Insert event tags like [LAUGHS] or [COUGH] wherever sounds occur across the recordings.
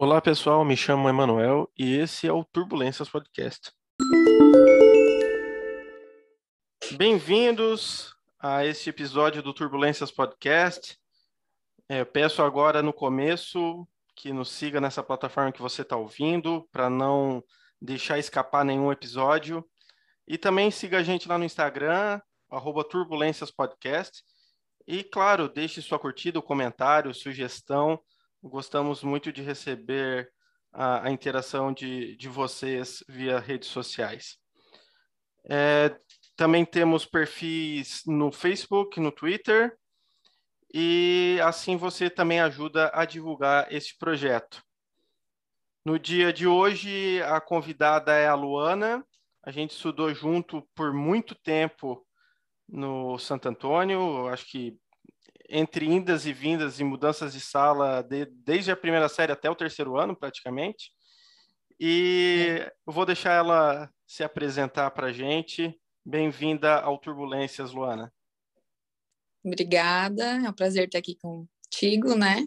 Olá pessoal, me chamo Emanuel e esse é o Turbulências Podcast. Bem-vindos a este episódio do Turbulências Podcast. É, peço agora no começo que nos siga nessa plataforma que você está ouvindo, para não deixar escapar nenhum episódio. E também siga a gente lá no Instagram, arroba Turbulências Podcast. E, claro, deixe sua curtida, comentário, sugestão. Gostamos muito de receber a, a interação de, de vocês via redes sociais. É, também temos perfis no Facebook, no Twitter, e assim você também ajuda a divulgar este projeto. No dia de hoje, a convidada é a Luana. A gente estudou junto por muito tempo no Santo Antônio, acho que entre indas e vindas e mudanças de sala de, desde a primeira série até o terceiro ano, praticamente. E eu vou deixar ela se apresentar para a gente. Bem-vinda ao Turbulências, Luana. Obrigada, é um prazer estar aqui contigo, né?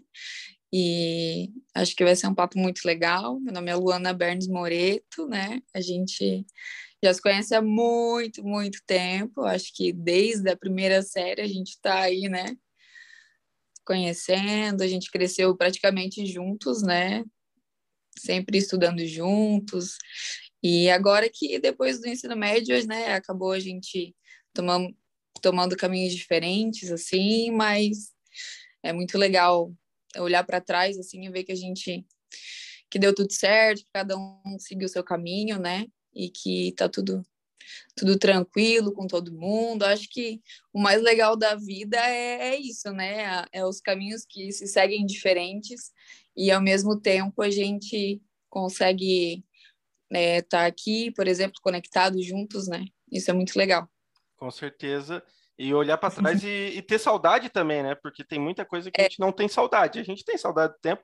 E acho que vai ser um papo muito legal. Meu nome é Luana Bernes Moreto, né? A gente já se conhece há muito, muito tempo. Acho que desde a primeira série a gente está aí, né? Conhecendo, a gente cresceu praticamente juntos, né? Sempre estudando juntos. E agora que depois do ensino médio, né, acabou a gente tomando, tomando caminhos diferentes, assim, mas é muito legal olhar para trás, assim, e ver que a gente que deu tudo certo, que cada um seguiu o seu caminho, né? e que tá tudo tudo tranquilo com todo mundo. Acho que o mais legal da vida é, é isso, né? É os caminhos que se seguem diferentes e ao mesmo tempo a gente consegue estar é, tá aqui, por exemplo, conectados juntos, né? Isso é muito legal. Com certeza. E olhar para trás e, e, ter saudade também, né? Porque tem muita coisa que é. a gente não tem saudade. A gente tem saudade do tempo.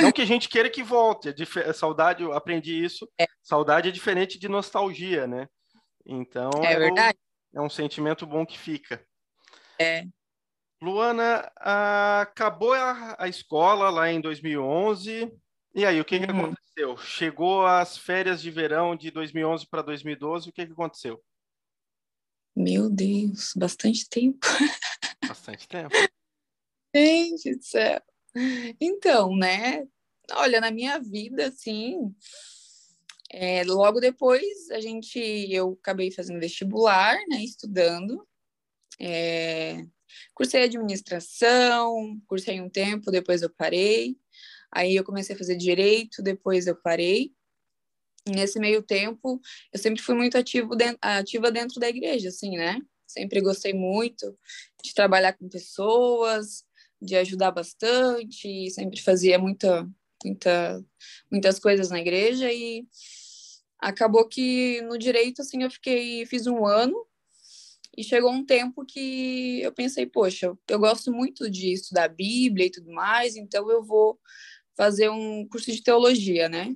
Não que a gente queira que volte. É saudade, eu aprendi isso. É. Saudade é diferente de nostalgia, né? Então é, é verdade. é um sentimento bom que fica. É. Luana, acabou a, a, escola lá em 2011. E aí, o que, uhum. que aconteceu? Chegou as férias de verão de 2011 para 2012. O que, que aconteceu? Meu Deus, bastante tempo. [LAUGHS] Bastante tempo. Gente do céu. Então, né? Olha, na minha vida, assim, é, logo depois a gente, eu acabei fazendo vestibular, né? Estudando. É, cursei administração, cursei um tempo, depois eu parei. Aí eu comecei a fazer direito, depois eu parei nesse meio tempo, eu sempre fui muito ativo ativa dentro da igreja, assim, né? Sempre gostei muito de trabalhar com pessoas, de ajudar bastante, sempre fazia muita, muita, muitas coisas na igreja e acabou que no direito, assim, eu fiquei, fiz um ano e chegou um tempo que eu pensei, poxa, eu gosto muito de estudar Bíblia e tudo mais, então eu vou fazer um curso de teologia, né?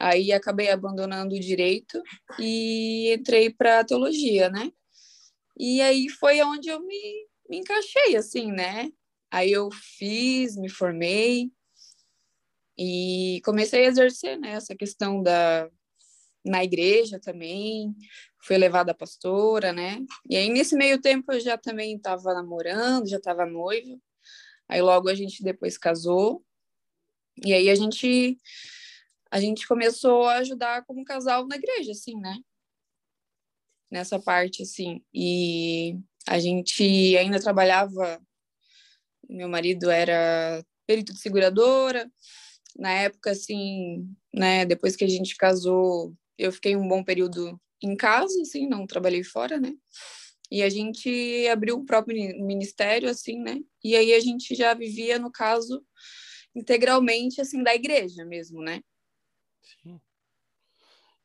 Aí acabei abandonando o direito e entrei para teologia, né? E aí foi onde eu me, me encaixei, assim, né? Aí eu fiz, me formei e comecei a exercer né, essa questão da na igreja também, fui levada a pastora, né? E aí nesse meio tempo eu já também estava namorando, já estava noiva. Aí logo a gente depois casou. E aí a gente a gente começou a ajudar como casal na igreja, assim, né? Nessa parte, assim. E a gente ainda trabalhava. Meu marido era perito de seguradora. Na época, assim, né? Depois que a gente casou, eu fiquei um bom período em casa, assim, não trabalhei fora, né? E a gente abriu o próprio ministério, assim, né? E aí a gente já vivia, no caso, integralmente, assim, da igreja mesmo, né? Sim.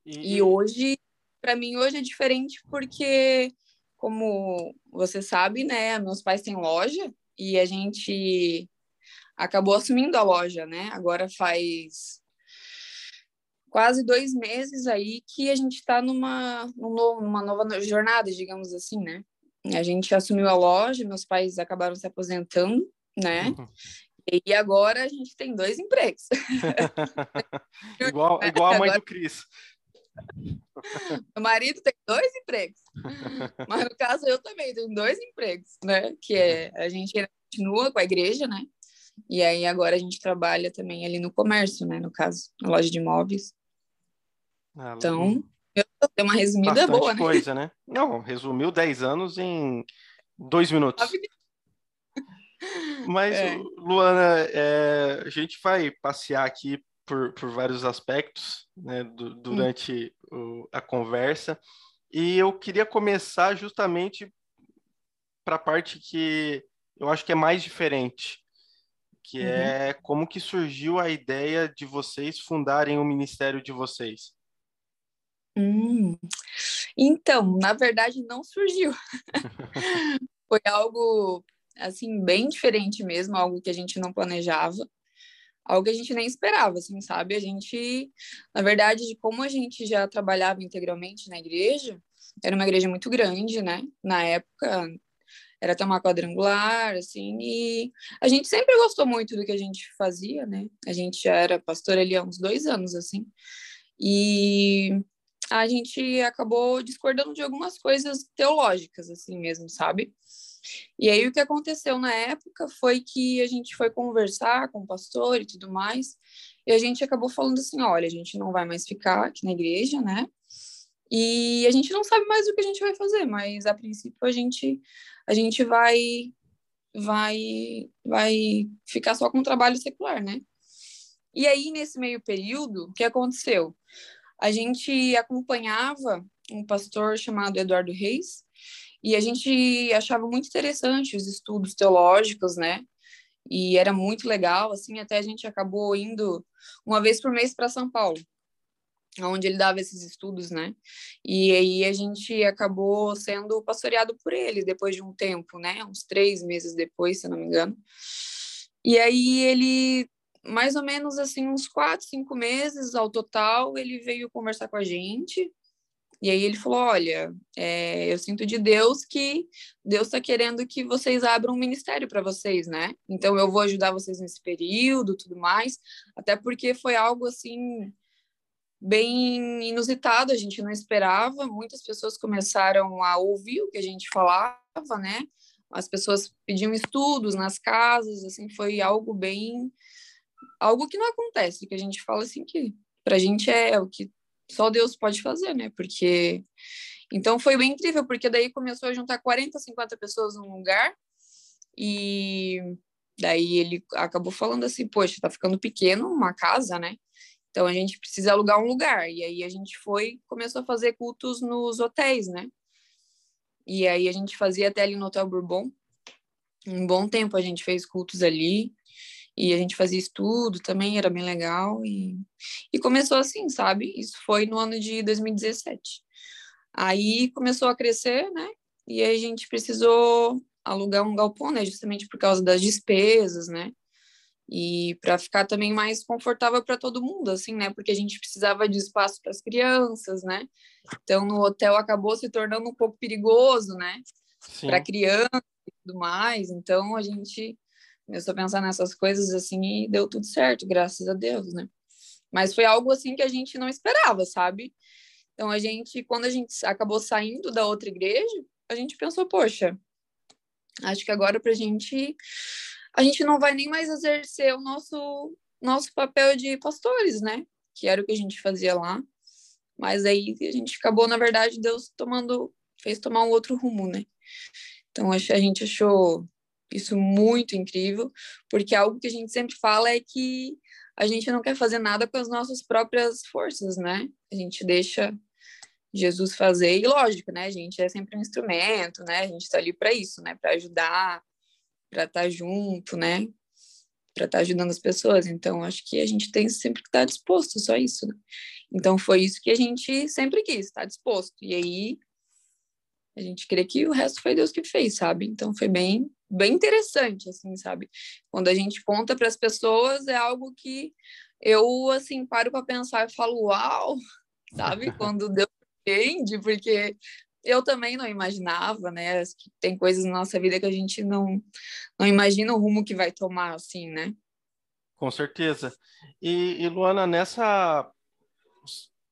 E, e hoje, para mim, hoje é diferente porque, como você sabe, né, meus pais têm loja e a gente acabou assumindo a loja, né? Agora faz quase dois meses aí que a gente está numa, numa nova jornada, digamos assim, né? A gente assumiu a loja, meus pais acabaram se aposentando, né? Uhum. E agora a gente tem dois empregos. [LAUGHS] igual, igual a mãe agora... do Cris. Meu marido tem dois empregos. Mas no caso eu também tenho dois empregos, né? Que é a gente continua com a igreja, né? E aí agora a gente trabalha também ali no comércio, né? No caso, na loja de imóveis. Ah, então, eu dei uma resumida boa, né? coisa, né? Não, resumiu 10 anos em dois minutos. [LAUGHS] Mas, é. Luana, é, a gente vai passear aqui por, por vários aspectos né, do, durante hum. o, a conversa. E eu queria começar justamente para a parte que eu acho que é mais diferente, que uhum. é como que surgiu a ideia de vocês fundarem o ministério de vocês. Hum. Então, na verdade, não surgiu. [LAUGHS] Foi algo assim bem diferente mesmo, algo que a gente não planejava, algo que a gente nem esperava, assim, sabe? A gente, na verdade, como a gente já trabalhava integralmente na igreja, era uma igreja muito grande, né? Na época, era uma quadrangular, assim, e a gente sempre gostou muito do que a gente fazia, né? A gente já era pastor ali há uns dois anos, assim, e a gente acabou discordando de algumas coisas teológicas, assim mesmo, sabe? E aí o que aconteceu na época foi que a gente foi conversar com o pastor e tudo mais, e a gente acabou falando assim, olha, a gente não vai mais ficar aqui na igreja, né? E a gente não sabe mais o que a gente vai fazer, mas a princípio a gente a gente vai vai vai ficar só com o trabalho secular, né? E aí nesse meio período, o que aconteceu? A gente acompanhava um pastor chamado Eduardo Reis, e a gente achava muito interessante os estudos teológicos, né? E era muito legal, assim, até a gente acabou indo uma vez por mês para São Paulo onde ele dava esses estudos, né? E aí a gente acabou sendo pastoreado por ele depois de um tempo, né? Uns três meses depois, se não me engano. E aí ele, mais ou menos assim, uns quatro, cinco meses ao total, ele veio conversar com a gente. E aí ele falou: Olha, é, eu sinto de Deus que Deus está querendo que vocês abram um ministério para vocês, né? Então eu vou ajudar vocês nesse período, tudo mais. Até porque foi algo assim bem inusitado, a gente não esperava. Muitas pessoas começaram a ouvir o que a gente falava, né? As pessoas pediam estudos nas casas, assim, foi algo bem algo que não acontece, que a gente fala assim que pra gente é o que só Deus pode fazer, né? Porque então foi bem incrível, porque daí começou a juntar 40, 50 pessoas num lugar e daí ele acabou falando assim, poxa, tá ficando pequeno uma casa, né? Então a gente precisa alugar um lugar. E aí a gente foi, começou a fazer cultos nos hotéis, né? E aí a gente fazia até ali no Hotel Bourbon. Um bom tempo a gente fez cultos ali. E a gente fazia estudo também, era bem legal. E, e começou assim, sabe? Isso foi no ano de 2017. Aí começou a crescer, né? E aí a gente precisou alugar um galpão, né? Justamente por causa das despesas, né? E para ficar também mais confortável para todo mundo, assim, né? Porque a gente precisava de espaço para as crianças, né? Então no hotel acabou se tornando um pouco perigoso, né? Para criança e tudo mais. Então a gente começou a pensar nessas coisas assim e deu tudo certo, graças a Deus, né? Mas foi algo assim que a gente não esperava, sabe? Então a gente, quando a gente acabou saindo da outra igreja, a gente pensou, poxa, acho que agora para a gente a gente não vai nem mais exercer o nosso nosso papel de pastores, né? Que era o que a gente fazia lá. Mas aí a gente acabou, na verdade, Deus tomando fez tomar um outro rumo, né? Então a gente achou isso muito incrível, porque algo que a gente sempre fala é que a gente não quer fazer nada com as nossas próprias forças, né? A gente deixa Jesus fazer, e lógico, né? A gente é sempre um instrumento, né? A gente está ali para isso, né? Para ajudar, para estar tá junto, né? Para estar tá ajudando as pessoas. Então, acho que a gente tem sempre que estar tá disposto, só isso. Né? Então, foi isso que a gente sempre quis, estar disposto. E aí, a gente crê que o resto foi Deus que fez, sabe? Então, foi bem, bem interessante, assim, sabe? Quando a gente conta para as pessoas, é algo que eu, assim, paro para pensar e falo, uau, [LAUGHS] sabe? Quando Deus entende, porque eu também não imaginava, né? Tem coisas na nossa vida que a gente não, não imagina o rumo que vai tomar, assim, né? Com certeza. E, e Luana, nessa.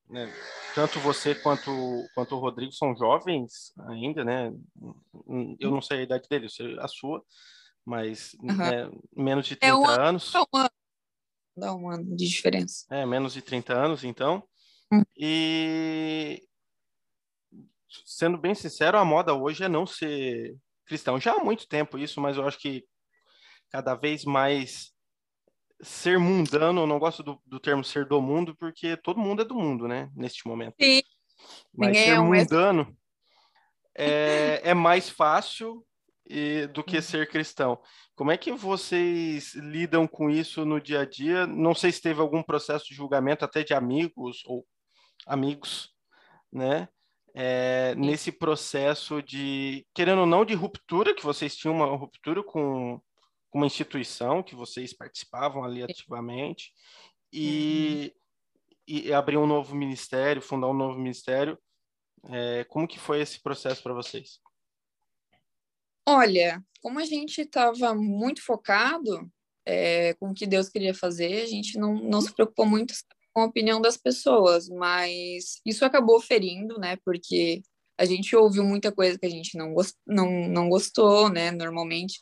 Né, tanto você quanto, quanto o Rodrigo são jovens ainda, né? Eu não sei a idade dele, eu sei a sua, mas uhum. né, menos de 30 é um anos. Dá um ano. Dá um ano de diferença. É, menos de 30 anos, então. Hum. E sendo bem sincero, a moda hoje é não ser cristão. Já há muito tempo isso, mas eu acho que cada vez mais ser mundano, eu não gosto do, do termo ser do mundo, porque todo mundo é do mundo, né? Neste momento. Sim. Mas Ninguém ser é um mundano é, [LAUGHS] é mais fácil e, do que uhum. ser cristão. Como é que vocês lidam com isso no dia a dia? Não sei se teve algum processo de julgamento até de amigos ou amigos, né? É, nesse processo de, querendo ou não, de ruptura, que vocês tinham uma ruptura com, com uma instituição, que vocês participavam ali ativamente, e, uhum. e abrir um novo ministério, fundar um novo ministério. É, como que foi esse processo para vocês? Olha, como a gente estava muito focado é, com o que Deus queria fazer, a gente não, não se preocupou muito com a opinião das pessoas, mas isso acabou ferindo, né? Porque a gente ouviu muita coisa que a gente não, gost, não, não gostou, né? Normalmente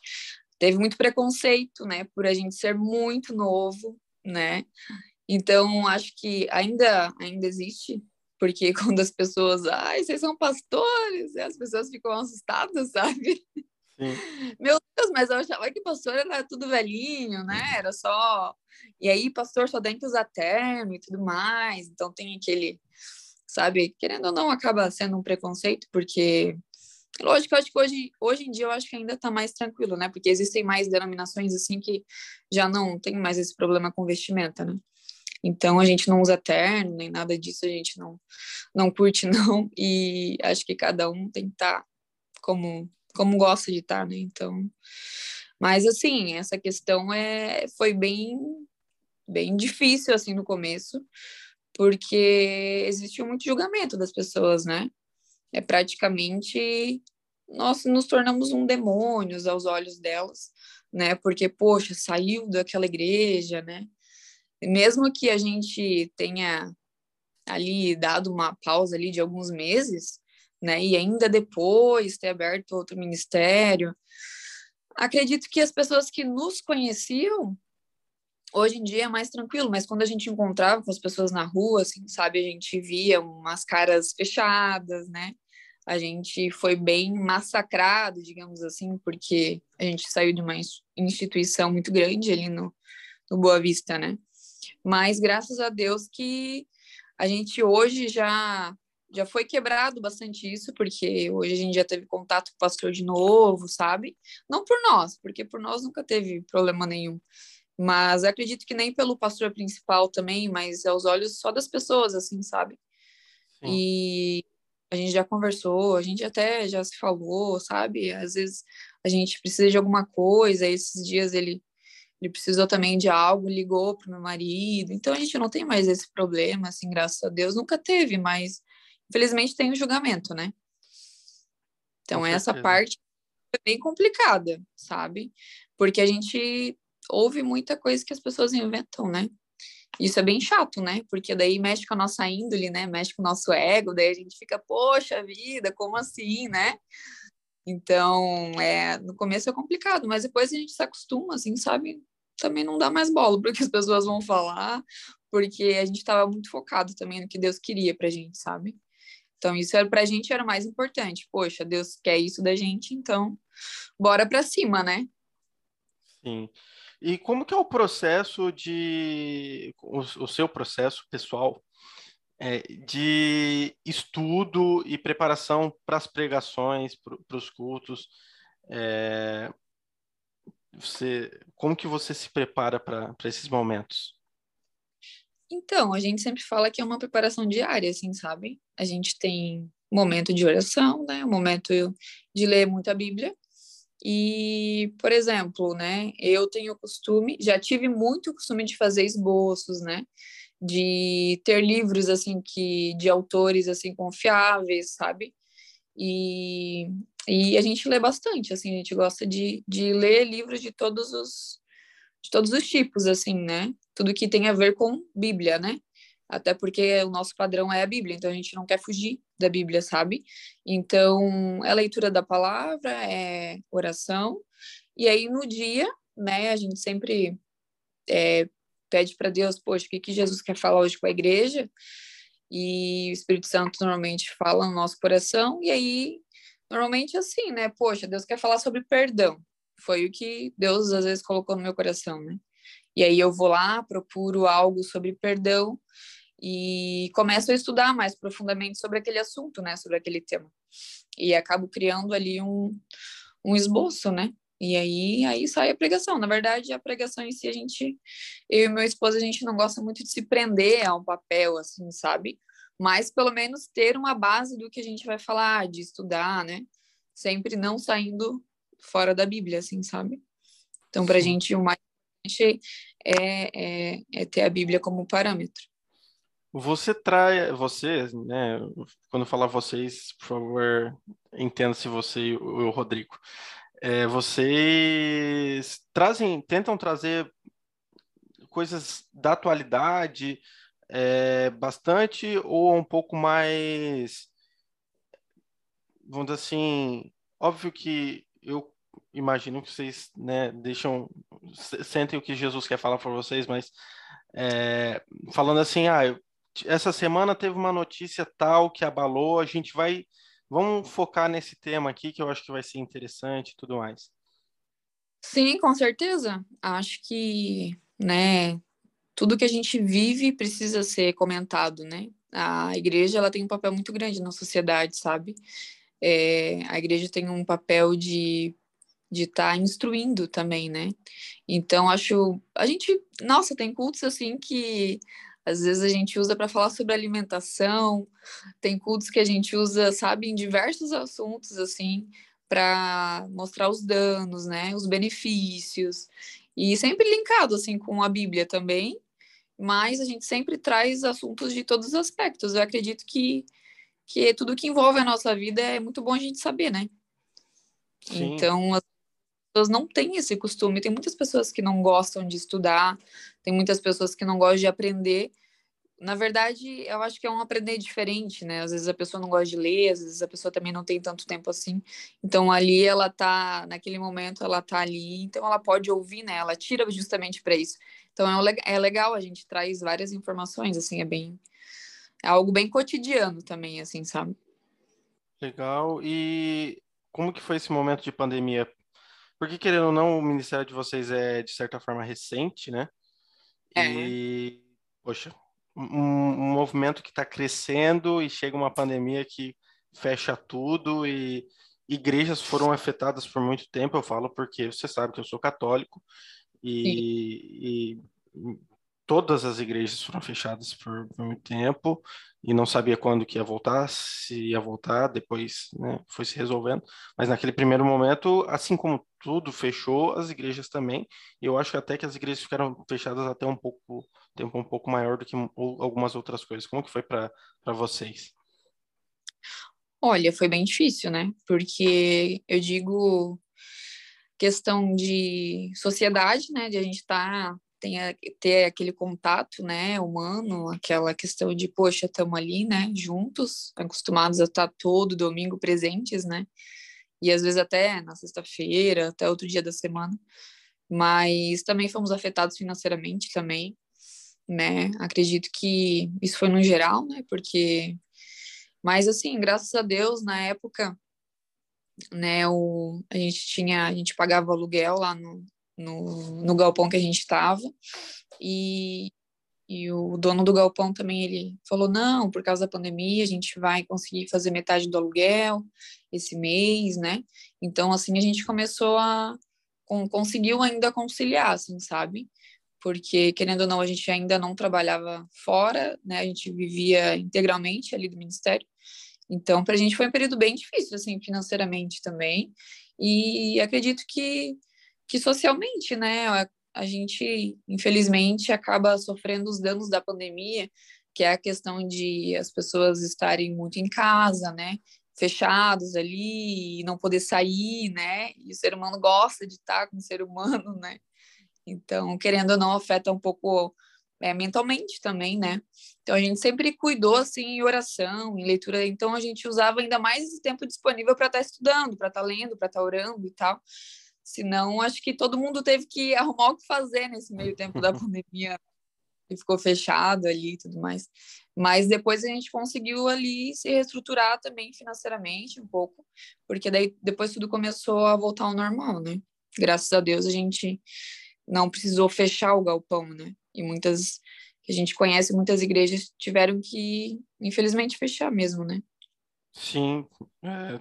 teve muito preconceito, né? Por a gente ser muito novo, né? Então acho que ainda ainda existe porque [LAUGHS] quando as pessoas, ai, vocês são pastores, as pessoas ficam assustadas, [LAUGHS] sabe? Sim. Meu Deus, mas eu achava que pastor era tudo velhinho, né? Era só. E aí, pastor só dentro usar terno e tudo mais. Então tem aquele, sabe, querendo ou não, acaba sendo um preconceito, porque. Lógico, eu acho que hoje, hoje em dia eu acho que ainda está mais tranquilo, né? Porque existem mais denominações assim que já não tem mais esse problema com vestimenta, né? Então a gente não usa terno, nem nada disso, a gente não, não curte, [LAUGHS] não. E acho que cada um tem que estar tá como como gosta de estar, né? Então, mas assim, essa questão é foi bem bem difícil assim no começo, porque existiu muito julgamento das pessoas, né? É praticamente nós nos tornamos um demônio aos olhos delas, né? Porque poxa, saiu daquela igreja, né? Mesmo que a gente tenha ali dado uma pausa ali de alguns meses, né? E ainda depois ter aberto outro ministério. Acredito que as pessoas que nos conheciam hoje em dia é mais tranquilo, mas quando a gente encontrava com as pessoas na rua, assim, sabe, a gente via umas caras fechadas, né? A gente foi bem massacrado, digamos assim, porque a gente saiu de uma instituição muito grande ali no, no Boa Vista, né? Mas graças a Deus que a gente hoje já já foi quebrado bastante isso, porque hoje a gente já teve contato com o pastor de novo, sabe? Não por nós, porque por nós nunca teve problema nenhum. Mas acredito que nem pelo pastor principal também, mas aos olhos só das pessoas, assim, sabe? Sim. E a gente já conversou, a gente até já se falou, sabe? Às vezes a gente precisa de alguma coisa, esses dias ele ele precisou também de algo, ligou para meu marido. Então a gente não tem mais esse problema, assim, graças a Deus, nunca teve, mas infelizmente tem o julgamento, né? Então, essa parte é bem complicada, sabe? Porque a gente ouve muita coisa que as pessoas inventam, né? Isso é bem chato, né? Porque daí mexe com a nossa índole, né? Mexe com o nosso ego, daí a gente fica, poxa vida, como assim, né? Então, é, no começo é complicado, mas depois a gente se acostuma, assim, sabe? Também não dá mais bola porque as pessoas vão falar, porque a gente estava muito focado também no que Deus queria pra gente, sabe? Então, isso era, pra gente era o mais importante. Poxa, Deus quer isso da gente, então bora para cima, né? Sim. E como que é o processo de... o, o seu processo pessoal é, de estudo e preparação para as pregações, para os cultos? É, você, como que você se prepara para esses momentos? Então, a gente sempre fala que é uma preparação diária, assim, sabe? A gente tem momento de oração, né? Um momento de ler muita Bíblia. E, por exemplo, né? Eu tenho costume, já tive muito costume de fazer esboços, né? De ter livros, assim, que de autores, assim, confiáveis, sabe? E, e a gente lê bastante, assim, a gente gosta de, de ler livros de todos os de todos os tipos, assim, né? Tudo que tem a ver com Bíblia, né? Até porque o nosso padrão é a Bíblia, então a gente não quer fugir da Bíblia, sabe? Então, é leitura da palavra, é oração, e aí no dia, né, a gente sempre é, pede para Deus, poxa, o que, que Jesus quer falar hoje com a igreja? E o Espírito Santo normalmente fala no nosso coração, e aí, normalmente assim, né, poxa, Deus quer falar sobre perdão. Foi o que Deus às vezes colocou no meu coração, né? E aí eu vou lá, procuro algo sobre perdão, e começo a estudar mais profundamente sobre aquele assunto, né, sobre aquele tema. E acabo criando ali um, um esboço, né? E aí, aí sai a pregação. Na verdade, a pregação em si, a gente, eu e meu esposo, a gente não gosta muito de se prender a um papel, assim, sabe? Mas pelo menos ter uma base do que a gente vai falar, de estudar, né? Sempre não saindo fora da Bíblia, assim, sabe? Então, para a gente, o mais importante é, é, é ter a Bíblia como parâmetro. Você traz, você, né? Quando falar vocês, por favor, entenda se você e o Rodrigo. É, vocês trazem, tentam trazer coisas da atualidade é, bastante ou um pouco mais, vamos dizer assim, óbvio que eu imagino que vocês né, deixam, sentem o que Jesus quer falar para vocês, mas é, falando assim, ah, eu essa semana teve uma notícia tal que abalou, a gente vai. Vamos focar nesse tema aqui que eu acho que vai ser interessante e tudo mais. Sim, com certeza. Acho que, né, tudo que a gente vive precisa ser comentado, né? A igreja ela tem um papel muito grande na sociedade, sabe? É, a igreja tem um papel de de estar tá instruindo também, né? Então acho a gente, nossa, tem cultos assim que às vezes a gente usa para falar sobre alimentação, tem cultos que a gente usa, sabe, em diversos assuntos, assim, para mostrar os danos, né, os benefícios, e sempre linkado, assim, com a Bíblia também, mas a gente sempre traz assuntos de todos os aspectos. Eu acredito que, que tudo que envolve a nossa vida é muito bom a gente saber, né? Sim. Então, as pessoas não têm esse costume. Tem muitas pessoas que não gostam de estudar, tem muitas pessoas que não gostam de aprender. Na verdade, eu acho que é um aprender diferente, né? Às vezes a pessoa não gosta de ler, às vezes a pessoa também não tem tanto tempo assim. Então ali ela tá, naquele momento ela tá ali, então ela pode ouvir, né? Ela tira justamente para isso. Então é, é legal, a gente traz várias informações, assim, é bem. É algo bem cotidiano também, assim, sabe? Legal. E como que foi esse momento de pandemia porque, querendo ou não, o ministério de vocês é, de certa forma, recente, né? É. E, poxa, um, um movimento que está crescendo e chega uma pandemia que fecha tudo e igrejas foram afetadas por muito tempo, eu falo porque você sabe que eu sou católico e, e todas as igrejas foram fechadas por, muito tempo e não sabia quando que ia voltar, se ia voltar, depois né, foi se resolvendo. Mas naquele primeiro momento, assim como tudo fechou, as igrejas também. E eu acho até que as igrejas ficaram fechadas até um pouco tempo um pouco maior do que algumas outras coisas. Como que foi para vocês? Olha, foi bem difícil, né? Porque eu digo questão de sociedade, né? De a gente estar tá tenha, ter aquele contato, né, humano, aquela questão de, poxa, estamos ali, né, juntos, acostumados a estar todo domingo presentes, né, e às vezes até na sexta-feira, até outro dia da semana, mas também fomos afetados financeiramente também, né, acredito que isso foi no geral, né, porque, mas assim, graças a Deus, na época, né, o, a gente tinha, a gente pagava aluguel lá no, no, no galpão que a gente estava. E, e o dono do galpão também ele falou: não, por causa da pandemia, a gente vai conseguir fazer metade do aluguel esse mês, né? Então, assim, a gente começou a. Com, conseguiu ainda conciliar, assim, sabe? Porque, querendo ou não, a gente ainda não trabalhava fora, né? A gente vivia integralmente ali do ministério. Então, para a gente foi um período bem difícil, assim, financeiramente também. E acredito que que socialmente, né, a, a gente, infelizmente, acaba sofrendo os danos da pandemia, que é a questão de as pessoas estarem muito em casa, né, fechados ali, não poder sair, né? E o ser humano gosta de estar com o ser humano, né? Então, querendo ou não, afeta um pouco é, mentalmente também, né? Então, a gente sempre cuidou, assim, em oração, em leitura. Então, a gente usava ainda mais esse tempo disponível para estar tá estudando, para estar tá lendo, para estar tá orando e tal. Senão, acho que todo mundo teve que arrumar o que fazer nesse meio tempo da [LAUGHS] pandemia e ficou fechado ali e tudo mais. Mas depois a gente conseguiu ali se reestruturar também financeiramente um pouco, porque daí depois tudo começou a voltar ao normal, né? Graças a Deus a gente não precisou fechar o galpão, né? E muitas que a gente conhece, muitas igrejas tiveram que, infelizmente, fechar mesmo, né? Sim, é,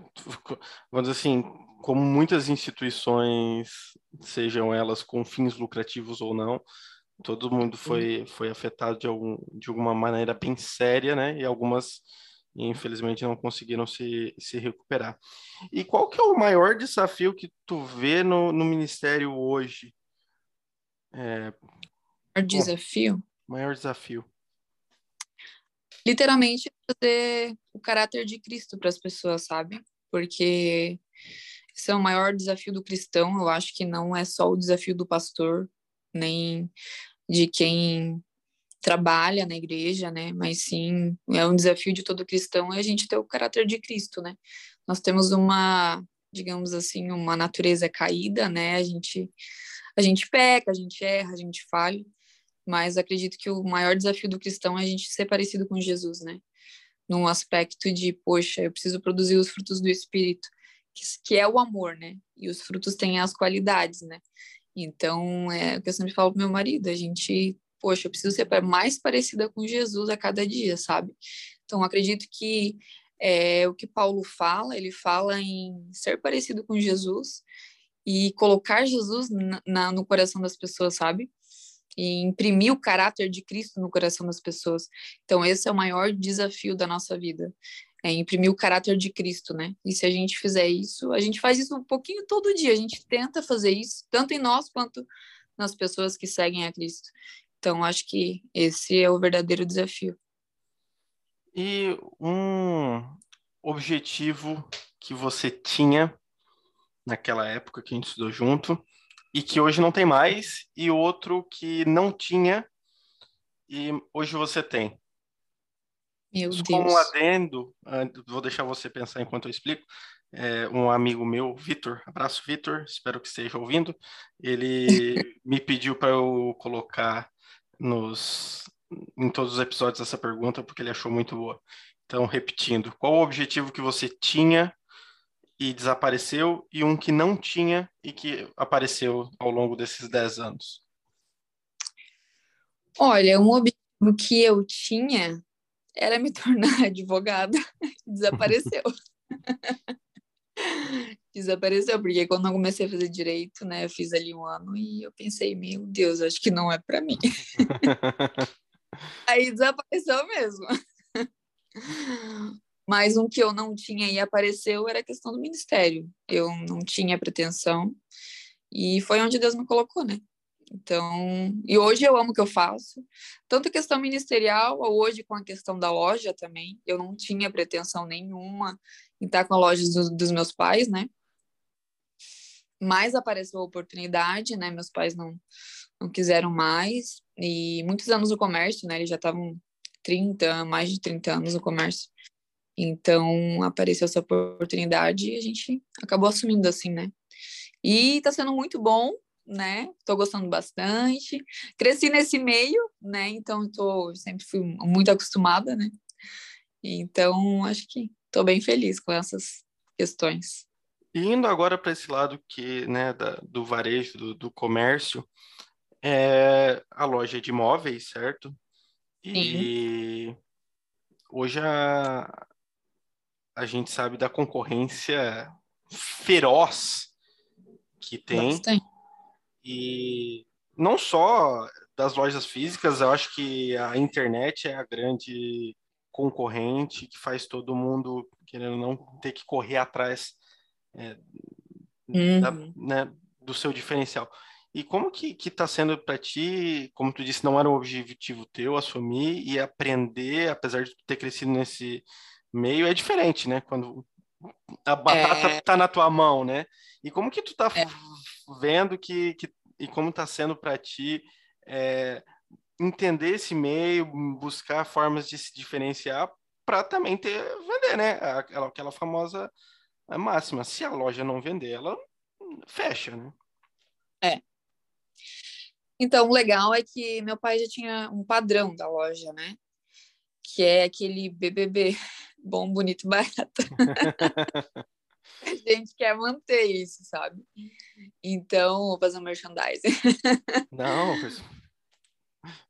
vamos dizer assim, como muitas instituições, sejam elas com fins lucrativos ou não, todo mundo foi, foi afetado de, algum, de alguma maneira bem séria, né? E algumas, infelizmente, não conseguiram se, se recuperar. E qual que é o maior desafio que tu vê no, no ministério hoje? É... Maior desafio? Bom, maior desafio. Literalmente, fazer o caráter de Cristo para as pessoas, sabe? Porque esse é o maior desafio do cristão. Eu acho que não é só o desafio do pastor, nem de quem trabalha na igreja, né? Mas sim, é um desafio de todo cristão é a gente ter o caráter de Cristo, né? Nós temos uma, digamos assim, uma natureza caída, né? A gente a gente peca, a gente erra, a gente falha, mas acredito que o maior desafio do cristão é a gente ser parecido com Jesus, né? Num aspecto de, poxa, eu preciso produzir os frutos do Espírito, que, que é o amor, né? E os frutos têm as qualidades, né? Então, é o que eu sempre falo pro meu marido, a gente, poxa, eu preciso ser mais parecida com Jesus a cada dia, sabe? Então, acredito que é, o que Paulo fala, ele fala em ser parecido com Jesus e colocar Jesus na, na, no coração das pessoas, sabe? E imprimir o caráter de Cristo no coração das pessoas. Então, esse é o maior desafio da nossa vida. É imprimir o caráter de Cristo, né? E se a gente fizer isso, a gente faz isso um pouquinho todo dia, a gente tenta fazer isso, tanto em nós quanto nas pessoas que seguem a Cristo. Então, acho que esse é o verdadeiro desafio. E um objetivo que você tinha naquela época que a gente estudou junto e que hoje não tem mais, e outro que não tinha e hoje você tem. Meu Deus. Como um adendo, vou deixar você pensar enquanto eu explico. É, um amigo meu, Vitor, abraço Vitor, espero que esteja ouvindo. Ele [LAUGHS] me pediu para eu colocar nos em todos os episódios essa pergunta porque ele achou muito boa. Então, repetindo, qual o objetivo que você tinha e desapareceu, e um que não tinha e que apareceu ao longo desses 10 anos? Olha, um objetivo que eu tinha era me [LAUGHS] tornar advogada. Desapareceu. [LAUGHS] Desapareceu, porque quando eu comecei a fazer direito, né, eu fiz ali um ano e eu pensei, meu Deus, acho que não é para mim. [LAUGHS] Aí desapareceu mesmo. Mas um que eu não tinha e apareceu era a questão do ministério. Eu não tinha pretensão e foi onde Deus me colocou, né? Então, e hoje eu amo o que eu faço, tanto a questão ministerial, hoje com a questão da loja também. Eu não tinha pretensão nenhuma em estar com a loja dos, dos meus pais, né? Mas apareceu a oportunidade, né? Meus pais não, não quiseram mais, e muitos anos no comércio, né? Eles já estavam 30, mais de 30 anos no comércio. Então, apareceu essa oportunidade e a gente acabou assumindo assim, né? E tá sendo muito bom, né? Tô gostando bastante. Cresci nesse meio, né? Então, tô, sempre fui muito acostumada, né? Então, acho que tô bem feliz com essas questões. Indo agora para esse lado que, né, da, do varejo, do, do comércio, é a loja de imóveis, certo? E Sim. hoje a, a gente sabe da concorrência feroz que tem. Bastante. E não só das lojas físicas, eu acho que a internet é a grande concorrente que faz todo mundo, querendo não, ter que correr atrás é, uhum. da, né, do seu diferencial. E como que está sendo para ti, como tu disse, não era um objetivo teu assumir e aprender, apesar de ter crescido nesse meio é diferente, né? Quando a batata é... tá na tua mão, né? E como que tu tá é. vendo que, que e como tá sendo para ti é, entender esse meio, buscar formas de se diferenciar para também ter vender, né? Aquela, aquela famosa máxima. Se a loja não vender, ela fecha, né? É. Então, o legal é que meu pai já tinha um padrão da loja, né? Que é aquele BBB, bom, bonito, barato. [LAUGHS] a gente quer manter isso, sabe? Então, vou fazer um merchandising. [LAUGHS] Não,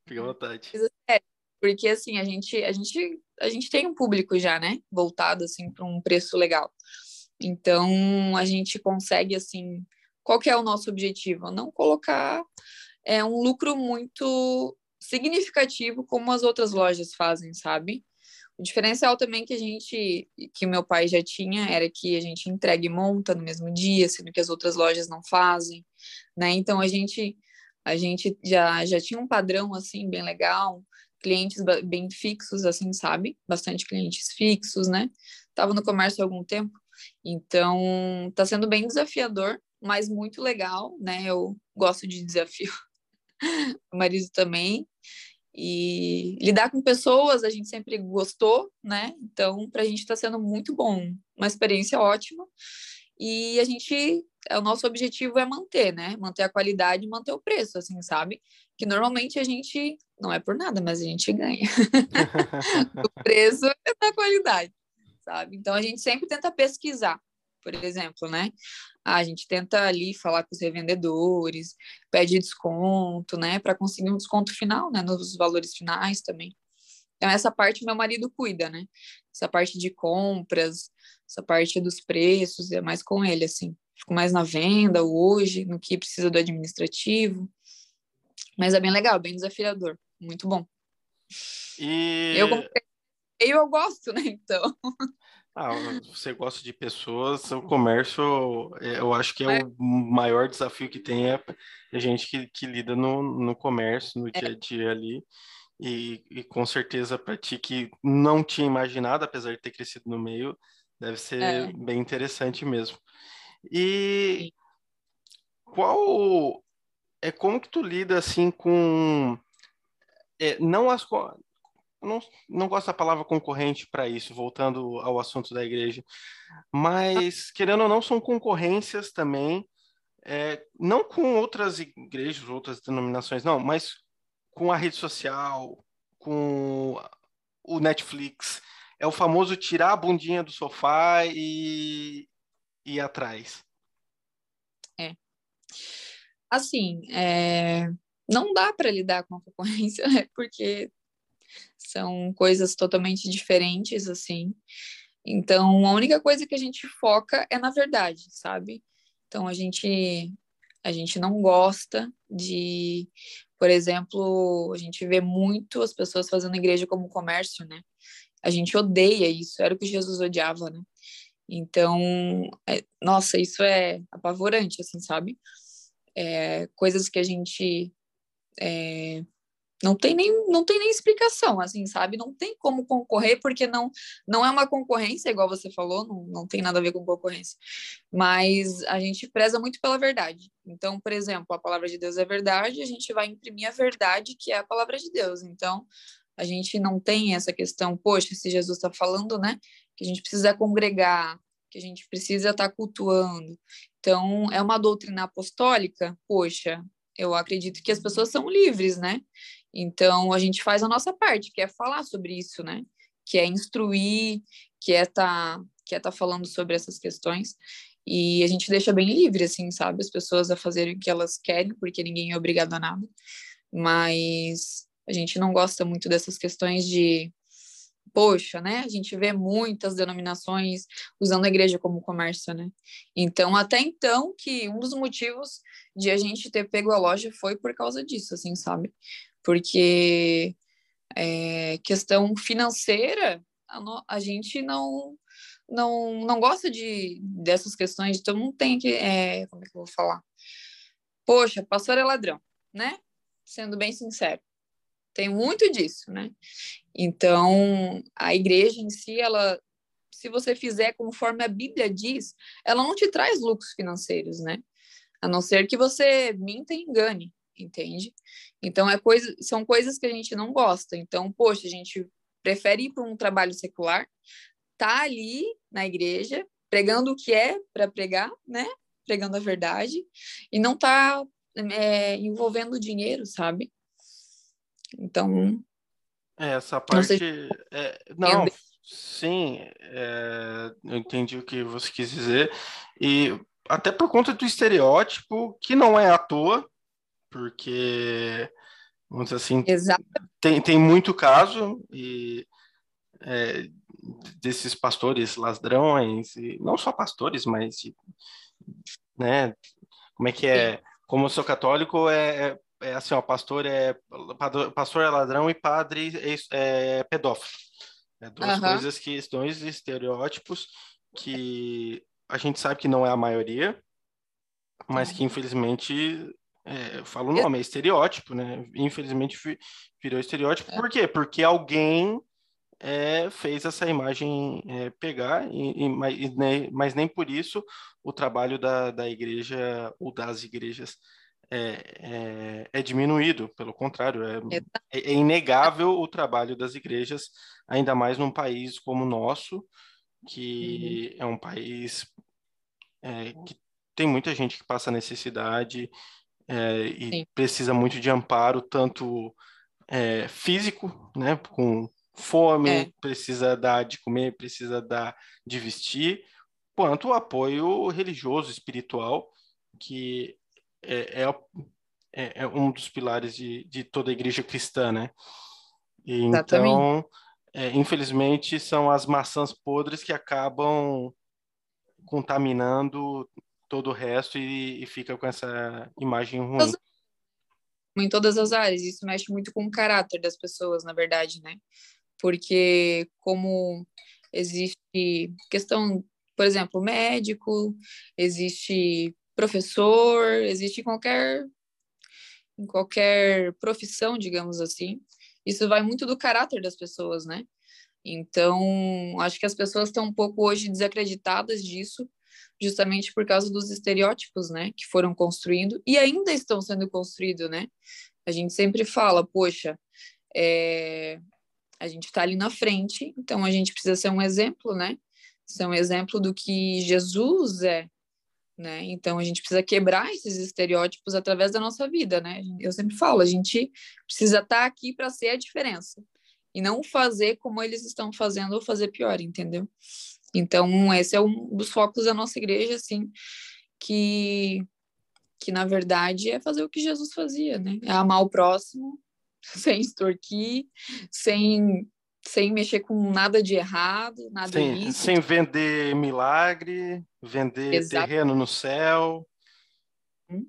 fica à vontade. É, porque assim, a gente, a gente, a gente tem um público já, né? Voltado assim para um preço legal. Então, a gente consegue assim, qual que é o nosso objetivo? Não colocar é um lucro muito significativo como as outras lojas fazem, sabe? O diferencial também que a gente, que meu pai já tinha, era que a gente entrega e monta no mesmo dia, sendo que as outras lojas não fazem, né? Então a gente, a gente já, já tinha um padrão assim bem legal, clientes bem fixos, assim, sabe? Bastante clientes fixos, né? Tava no comércio há algum tempo, então tá sendo bem desafiador, mas muito legal, né? Eu gosto de desafio. [LAUGHS] o marido também. E lidar com pessoas a gente sempre gostou, né? Então, para a gente está sendo muito bom, uma experiência ótima. E a gente, o nosso objetivo é manter, né? Manter a qualidade e manter o preço, assim, sabe? Que normalmente a gente, não é por nada, mas a gente ganha. [LAUGHS] o preço é da qualidade, sabe? Então a gente sempre tenta pesquisar por exemplo, né? A gente tenta ali falar com os revendedores, pede desconto, né? Para conseguir um desconto final, né? Nos valores finais também. Então, essa parte meu marido cuida, né? Essa parte de compras, essa parte dos preços, é mais com ele, assim. Fico mais na venda hoje, no que precisa do administrativo. Mas é bem legal, bem desafiador. Muito bom. E... Eu, eu, eu gosto, né? Então. [LAUGHS] Ah, você gosta de pessoas, o comércio, é, eu acho que é, é. o maior desafio que tem é a gente que, que lida no, no comércio, no é. dia a dia ali. E, e com certeza para ti que não tinha imaginado, apesar de ter crescido no meio, deve ser é. bem interessante mesmo. E qual é como que tu lida assim com é, não as não, não gosto da palavra concorrente para isso, voltando ao assunto da igreja, mas, querendo ou não, são concorrências também, é, não com outras igrejas, outras denominações, não, mas com a rede social, com o Netflix. É o famoso tirar a bundinha do sofá e, e ir atrás. É. Assim, é... não dá para lidar com a concorrência, né? [LAUGHS] porque são coisas totalmente diferentes, assim. Então, a única coisa que a gente foca é na verdade, sabe? Então, a gente a gente não gosta de, por exemplo, a gente vê muito as pessoas fazendo igreja como comércio, né? A gente odeia isso, era o que Jesus odiava, né? Então, é, nossa, isso é apavorante, assim, sabe? É, coisas que a gente é, não tem nem não tem nem explicação assim sabe? Não tem como concorrer porque não não é uma concorrência igual você falou não, não tem nada a ver com concorrência. Mas a gente preza muito pela verdade. Então por exemplo a palavra de Deus é verdade a gente vai imprimir a verdade que é a palavra de Deus. Então a gente não tem essa questão poxa se Jesus está falando né que a gente precisa congregar que a gente precisa estar tá cultuando. Então é uma doutrina apostólica? Poxa eu acredito que as pessoas são livres, né? Então, a gente faz a nossa parte, que é falar sobre isso, né? Que é instruir, que é tá, que é tá falando sobre essas questões. E a gente deixa bem livre, assim, sabe? As pessoas a fazerem o que elas querem, porque ninguém é obrigado a nada. Mas a gente não gosta muito dessas questões de poxa, né? A gente vê muitas denominações usando a igreja como comércio, né? Então, até então, que um dos motivos de a gente ter pego a loja foi por causa disso, assim, sabe? Porque é, questão financeira, a, no, a, gente não, não, não gosta de, dessas questões, então não tem que, é, como é que eu vou falar? Poxa, pastor é ladrão, né? Sendo bem sincero. Tem muito disso, né? Então, a igreja em si, ela se você fizer conforme a Bíblia diz, ela não te traz lucros financeiros, né? A não ser que você minta e engane, entende? Então é coisa, são coisas que a gente não gosta. Então, poxa, a gente prefere ir para um trabalho secular, tá ali na igreja, pregando o que é para pregar, né? Pregando a verdade, e não tá é, envolvendo dinheiro, sabe? Então. É, essa parte. Não, é, não sim, é, eu entendi o que você quis dizer. E até por conta do estereótipo, que não é à toa, porque, vamos dizer assim, Exato. Tem, tem muito caso e é, desses pastores ladrões, e não só pastores, mas, né, como é que é? Como eu sou católico, é, é, é assim, ó, pastor é, pastor é ladrão e padre é, é pedófilo. É duas uhum. coisas que, dois estereótipos que a gente sabe que não é a maioria, mas que infelizmente, é, eu falo o nome, é estereótipo, né? Infelizmente virou estereótipo. É. Por quê? Porque alguém é, fez essa imagem é, pegar, e, e, mas, e, mas, nem por isso o trabalho da, da igreja ou das igrejas é, é, é diminuído, pelo contrário, é, é, é, inegável o trabalho das igrejas, ainda mais num país como o nosso, que uhum. é um país é, que tem muita gente que passa necessidade é, e Sim. precisa muito de amparo, tanto é, físico, né, com fome, é. precisa dar de comer, precisa dar de vestir, quanto o apoio religioso, espiritual, que é, é, é, é um dos pilares de, de toda a igreja cristã, né? E, então, é, infelizmente, são as maçãs podres que acabam contaminando todo o resto e, e fica com essa imagem ruim. Em todas as áreas, isso mexe muito com o caráter das pessoas, na verdade, né? Porque como existe questão, por exemplo, médico, existe professor, existe qualquer em qualquer profissão, digamos assim. Isso vai muito do caráter das pessoas, né? Então, acho que as pessoas estão um pouco hoje desacreditadas disso, justamente por causa dos estereótipos, né, que foram construindo e ainda estão sendo construídos, né? A gente sempre fala, poxa, é... a gente está ali na frente, então a gente precisa ser um exemplo, né? Ser um exemplo do que Jesus é, né? Então a gente precisa quebrar esses estereótipos através da nossa vida, né? Eu sempre falo, a gente precisa estar tá aqui para ser a diferença e não fazer como eles estão fazendo ou fazer pior, entendeu? Então esse é um dos focos da nossa igreja, assim, que que na verdade é fazer o que Jesus fazia, né? É amar o próximo [LAUGHS] sem extorquir, sem sem mexer com nada de errado, nada sem, sem vender milagre, vender terreno no céu. Hum?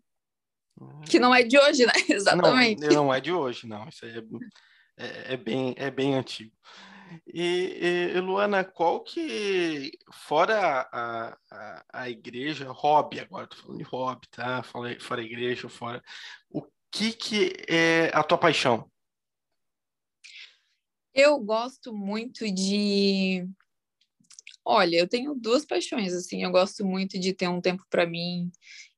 Que não é de hoje, né? [LAUGHS] Exatamente. Não, não é de hoje, não. Isso aí é, é, é bem, é bem antigo. E, e, Luana, qual que, fora a, a, a igreja, hobby, agora tô falando de hobby, tá? Falei, fora a igreja, fora. O que que é a tua paixão? Eu gosto muito de. Olha, eu tenho duas paixões, assim. Eu gosto muito de ter um tempo para mim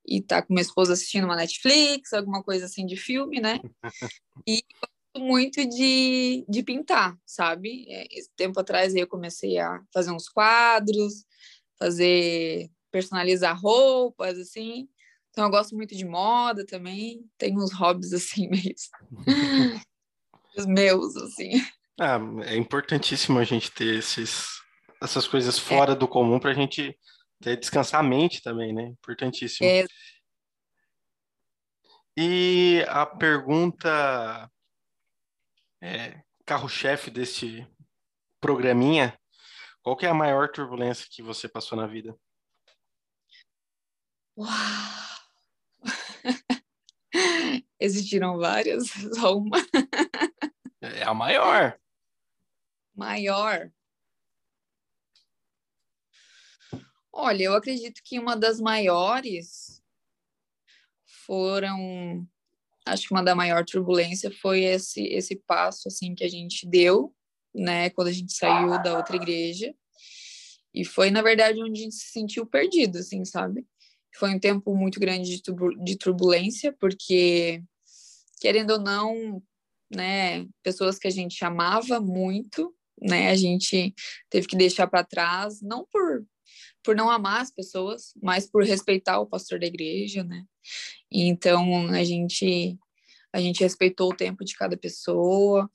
e estar tá com minha esposa assistindo uma Netflix, alguma coisa assim de filme, né? [LAUGHS] E muito de, de pintar, sabe? É, esse tempo atrás eu comecei a fazer uns quadros, fazer personalizar roupas, assim. Então eu gosto muito de moda também. Tenho uns hobbies assim [LAUGHS] mesmo. Os meus, assim. Ah, é importantíssimo a gente ter esses, essas coisas é. fora é. do comum para a gente descansar a mente também, né? Importantíssimo. É. E a pergunta é, carro-chefe desse programinha, qual que é a maior turbulência que você passou na vida? Uau! [LAUGHS] Existiram várias, [LAUGHS] só uma. É a maior maior? Olha, eu acredito que uma das maiores foram, acho que uma da maior turbulência foi esse esse passo assim que a gente deu, né, quando a gente saiu da outra igreja E foi, na verdade, onde a gente se sentiu perdido, assim, sabe? Foi um tempo muito grande de, turbulência, porque, querendo ou não, né, pessoas que a gente amava muito, né, a gente teve que deixar para trás, não por por não amar as pessoas, mas por respeitar o pastor da igreja, né? Então a gente a gente respeitou o tempo de cada pessoa.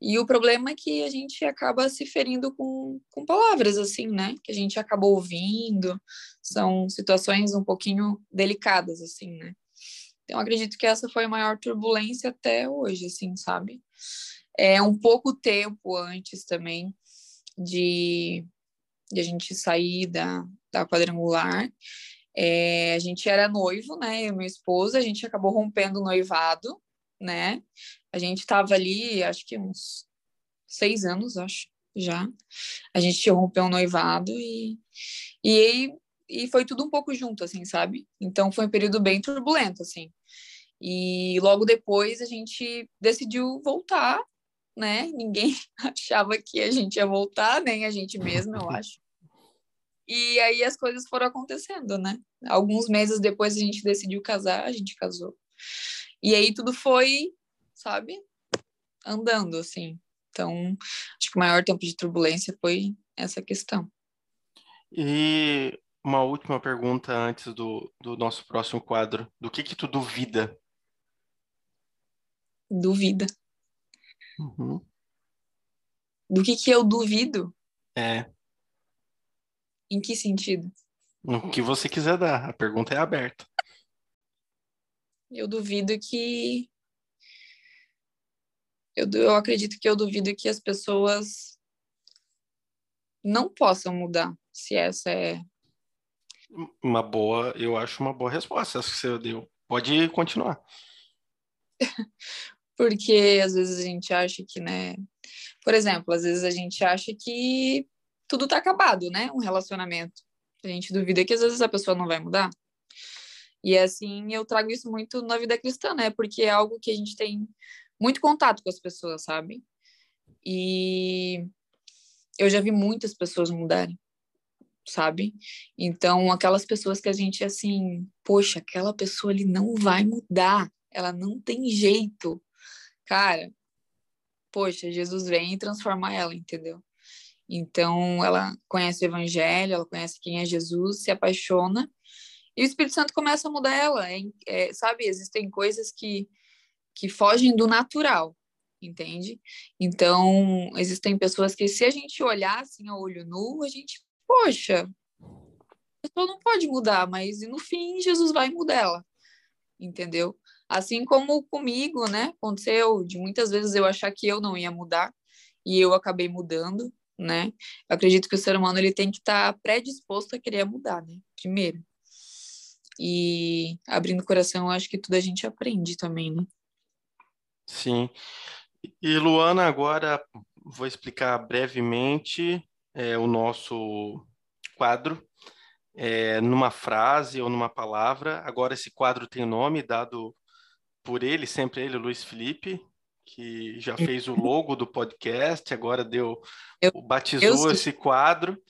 E o problema é que a gente acaba se ferindo com, com palavras, assim, né? Que a gente acabou ouvindo. São situações um pouquinho delicadas, assim, né? Então, acredito que essa foi a maior turbulência até hoje, assim, sabe? É um pouco tempo antes também de, de a gente sair da, da quadrangular. É, a gente era noivo, né? Eu e minha esposa, a gente acabou rompendo o noivado, né? A gente estava ali, acho que uns seis anos, acho, já. A gente rompeu o noivado e, e, e foi tudo um pouco junto, assim, sabe? Então foi um período bem turbulento, assim. E logo depois a gente decidiu voltar, né? Ninguém [LAUGHS] achava que a gente ia voltar, nem a gente mesmo, eu acho. E aí as coisas foram acontecendo, né? Alguns meses depois a gente decidiu casar, a gente casou. E aí tudo foi, sabe, andando, assim. Então, acho que o maior tempo de turbulência foi essa questão. E uma última pergunta antes do, do nosso próximo quadro. Do que que tu duvida? Duvida. Uhum. Do que que eu duvido? É. Em que sentido? No que você quiser dar. A pergunta é aberta. Eu duvido que. Eu, eu acredito que eu duvido que as pessoas não possam mudar, se essa é. Uma boa, eu acho uma boa resposta essa que você deu. Pode continuar. [LAUGHS] Porque às vezes a gente acha que, né? Por exemplo, às vezes a gente acha que tudo tá acabado, né? Um relacionamento. A gente duvida que às vezes a pessoa não vai mudar. E assim, eu trago isso muito na vida cristã, né? Porque é algo que a gente tem muito contato com as pessoas, sabe? E eu já vi muitas pessoas mudarem, sabe? Então, aquelas pessoas que a gente assim, poxa, aquela pessoa ali não vai mudar, ela não tem jeito. Cara, poxa, Jesus vem transformar ela, entendeu? Então, ela conhece o evangelho, ela conhece quem é Jesus, se apaixona, e o Espírito Santo começa a mudar ela. É, é, sabe, existem coisas que, que fogem do natural, entende? Então, existem pessoas que, se a gente olhar assim a olho nu, a gente, poxa, a pessoa não pode mudar, mas no fim, Jesus vai mudar ela, entendeu? Assim como comigo, né? Aconteceu de muitas vezes eu achar que eu não ia mudar e eu acabei mudando, né? Eu acredito que o ser humano ele tem que estar tá predisposto a querer mudar, né? Primeiro. E abrindo o coração, eu acho que tudo a gente aprende também, né? Sim. E Luana, agora vou explicar brevemente é, o nosso quadro, é, numa frase ou numa palavra. Agora esse quadro tem nome dado por ele, sempre ele, Luiz Felipe, que já fez o logo do podcast, agora deu, eu, batizou eu esse quadro.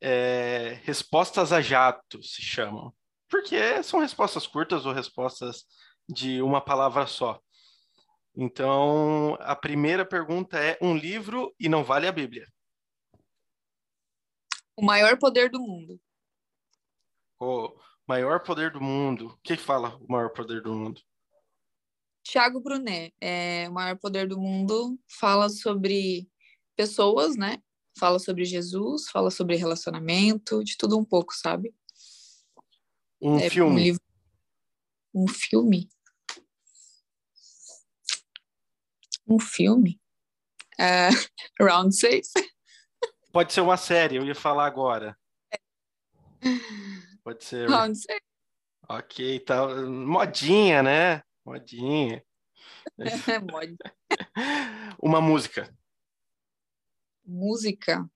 É, respostas a jato se chamam, porque são respostas curtas ou respostas de uma palavra só. Então, a primeira pergunta é: um livro e não vale a Bíblia? O maior poder do mundo. O maior poder do mundo. O que fala o maior poder do mundo? Tiago Brunet, é, o maior poder do mundo, fala sobre pessoas, né? Fala sobre Jesus, fala sobre relacionamento, de tudo um pouco, sabe? Um é, filme. Um, livro... um filme? Um filme? Uh, [LAUGHS] round 6. Pode ser uma série, eu ia falar agora. Pode ser. Round 6. Ok, tá. Modinha, né? Modinha. [LAUGHS] Mod. [LAUGHS] Uma música. Música.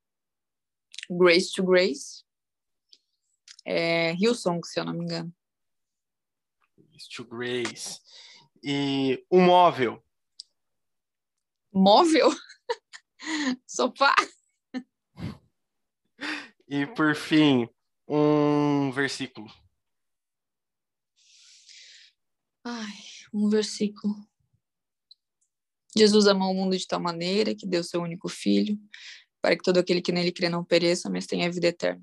Grace to Grace. É Hillsong, se eu não me engano. Grace to Grace. E um móvel. Móvel? [LAUGHS] Sofá? E por fim, um versículo. Ai, um versículo. Jesus amou o mundo de tal maneira que deu seu único filho, para que todo aquele que nele crê não pereça, mas tenha vida eterna.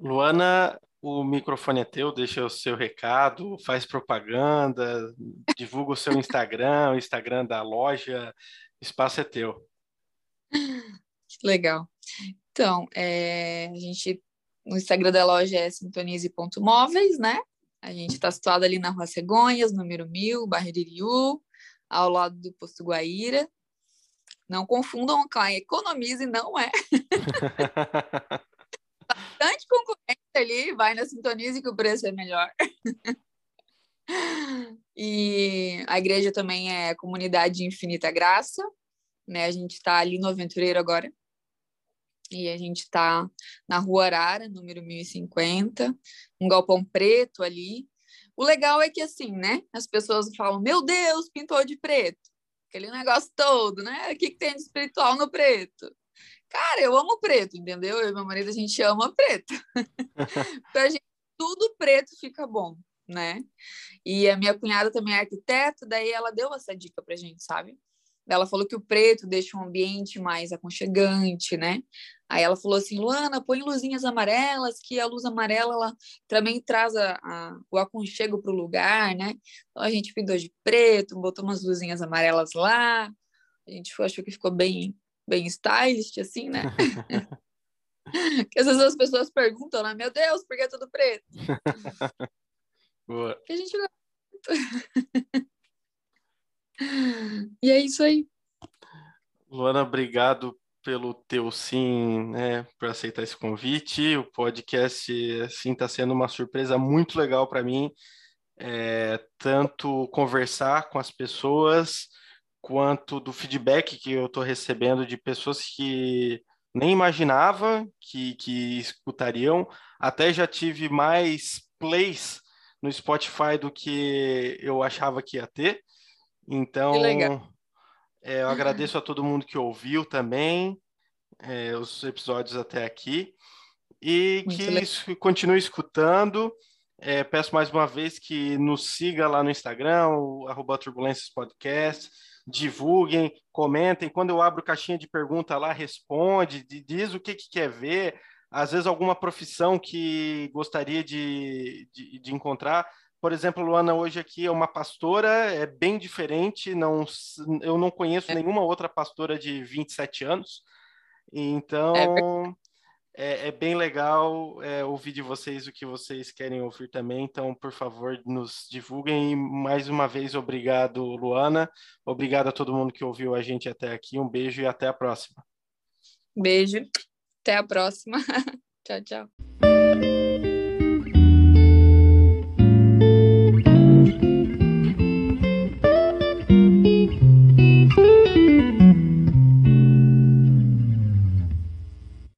Luana, o microfone é teu, deixa o seu recado, faz propaganda, divulga o seu Instagram, [LAUGHS] o Instagram da loja, espaço é teu. [LAUGHS] Legal. Então, é, a gente, no Instagram da loja é sintonize.móveis, né? A gente está situado ali na Rua Cegonhas, número 1000, Barreiriu, ao lado do Posto Guaíra. Não confundam com a Economize, não é. [LAUGHS] Bastante concorrente ali, vai na Sintonize que o preço é melhor. e a igreja também é Comunidade Infinita Graça, né? A gente está ali no Aventureiro agora. E a gente está na Rua Arara, número 1050, um galpão preto ali. O legal é que, assim, né? As pessoas falam, meu Deus, pintou de preto. Aquele negócio todo, né? O que, que tem de espiritual no preto? Cara, eu amo preto, entendeu? Eu e meu marido, a gente ama preto. [LAUGHS] pra gente, tudo preto fica bom, né? E a minha cunhada também é arquiteta, daí ela deu essa dica pra gente, sabe? Ela falou que o preto deixa um ambiente mais aconchegante, né? Aí ela falou assim, Luana, põe luzinhas amarelas, que a luz amarela ela também traz a, a o aconchego para o lugar, né? Então a gente pintou de preto, botou umas luzinhas amarelas lá. A gente achou que ficou bem, bem stylish, assim, né? [LAUGHS] [LAUGHS] que às vezes as pessoas perguntam, né? Meu Deus, por que é tudo preto? [LAUGHS] Boa. Que a gente [LAUGHS] E é isso aí. Luana, obrigado pelo teu sim, né, por aceitar esse convite. O podcast, assim, está sendo uma surpresa muito legal para mim. É, tanto conversar com as pessoas, quanto do feedback que eu estou recebendo de pessoas que nem imaginava que, que escutariam. Até já tive mais plays no Spotify do que eu achava que ia ter. Então, é, eu agradeço a todo mundo que ouviu também é, os episódios até aqui e Muito que legal. continue escutando. É, peço mais uma vez que nos siga lá no Instagram, o arroba Turbulências Podcast, divulguem, comentem. Quando eu abro caixinha de pergunta lá, responde, diz o que, que quer ver. Às vezes alguma profissão que gostaria de, de, de encontrar, por exemplo, Luana hoje aqui é uma pastora, é bem diferente, não, eu não conheço é. nenhuma outra pastora de 27 anos, então é, é, é bem legal é, ouvir de vocês o que vocês querem ouvir também, então, por favor, nos divulguem. E mais uma vez, obrigado, Luana, obrigado a todo mundo que ouviu a gente até aqui, um beijo e até a próxima. Beijo, até a próxima. [LAUGHS] tchau, tchau.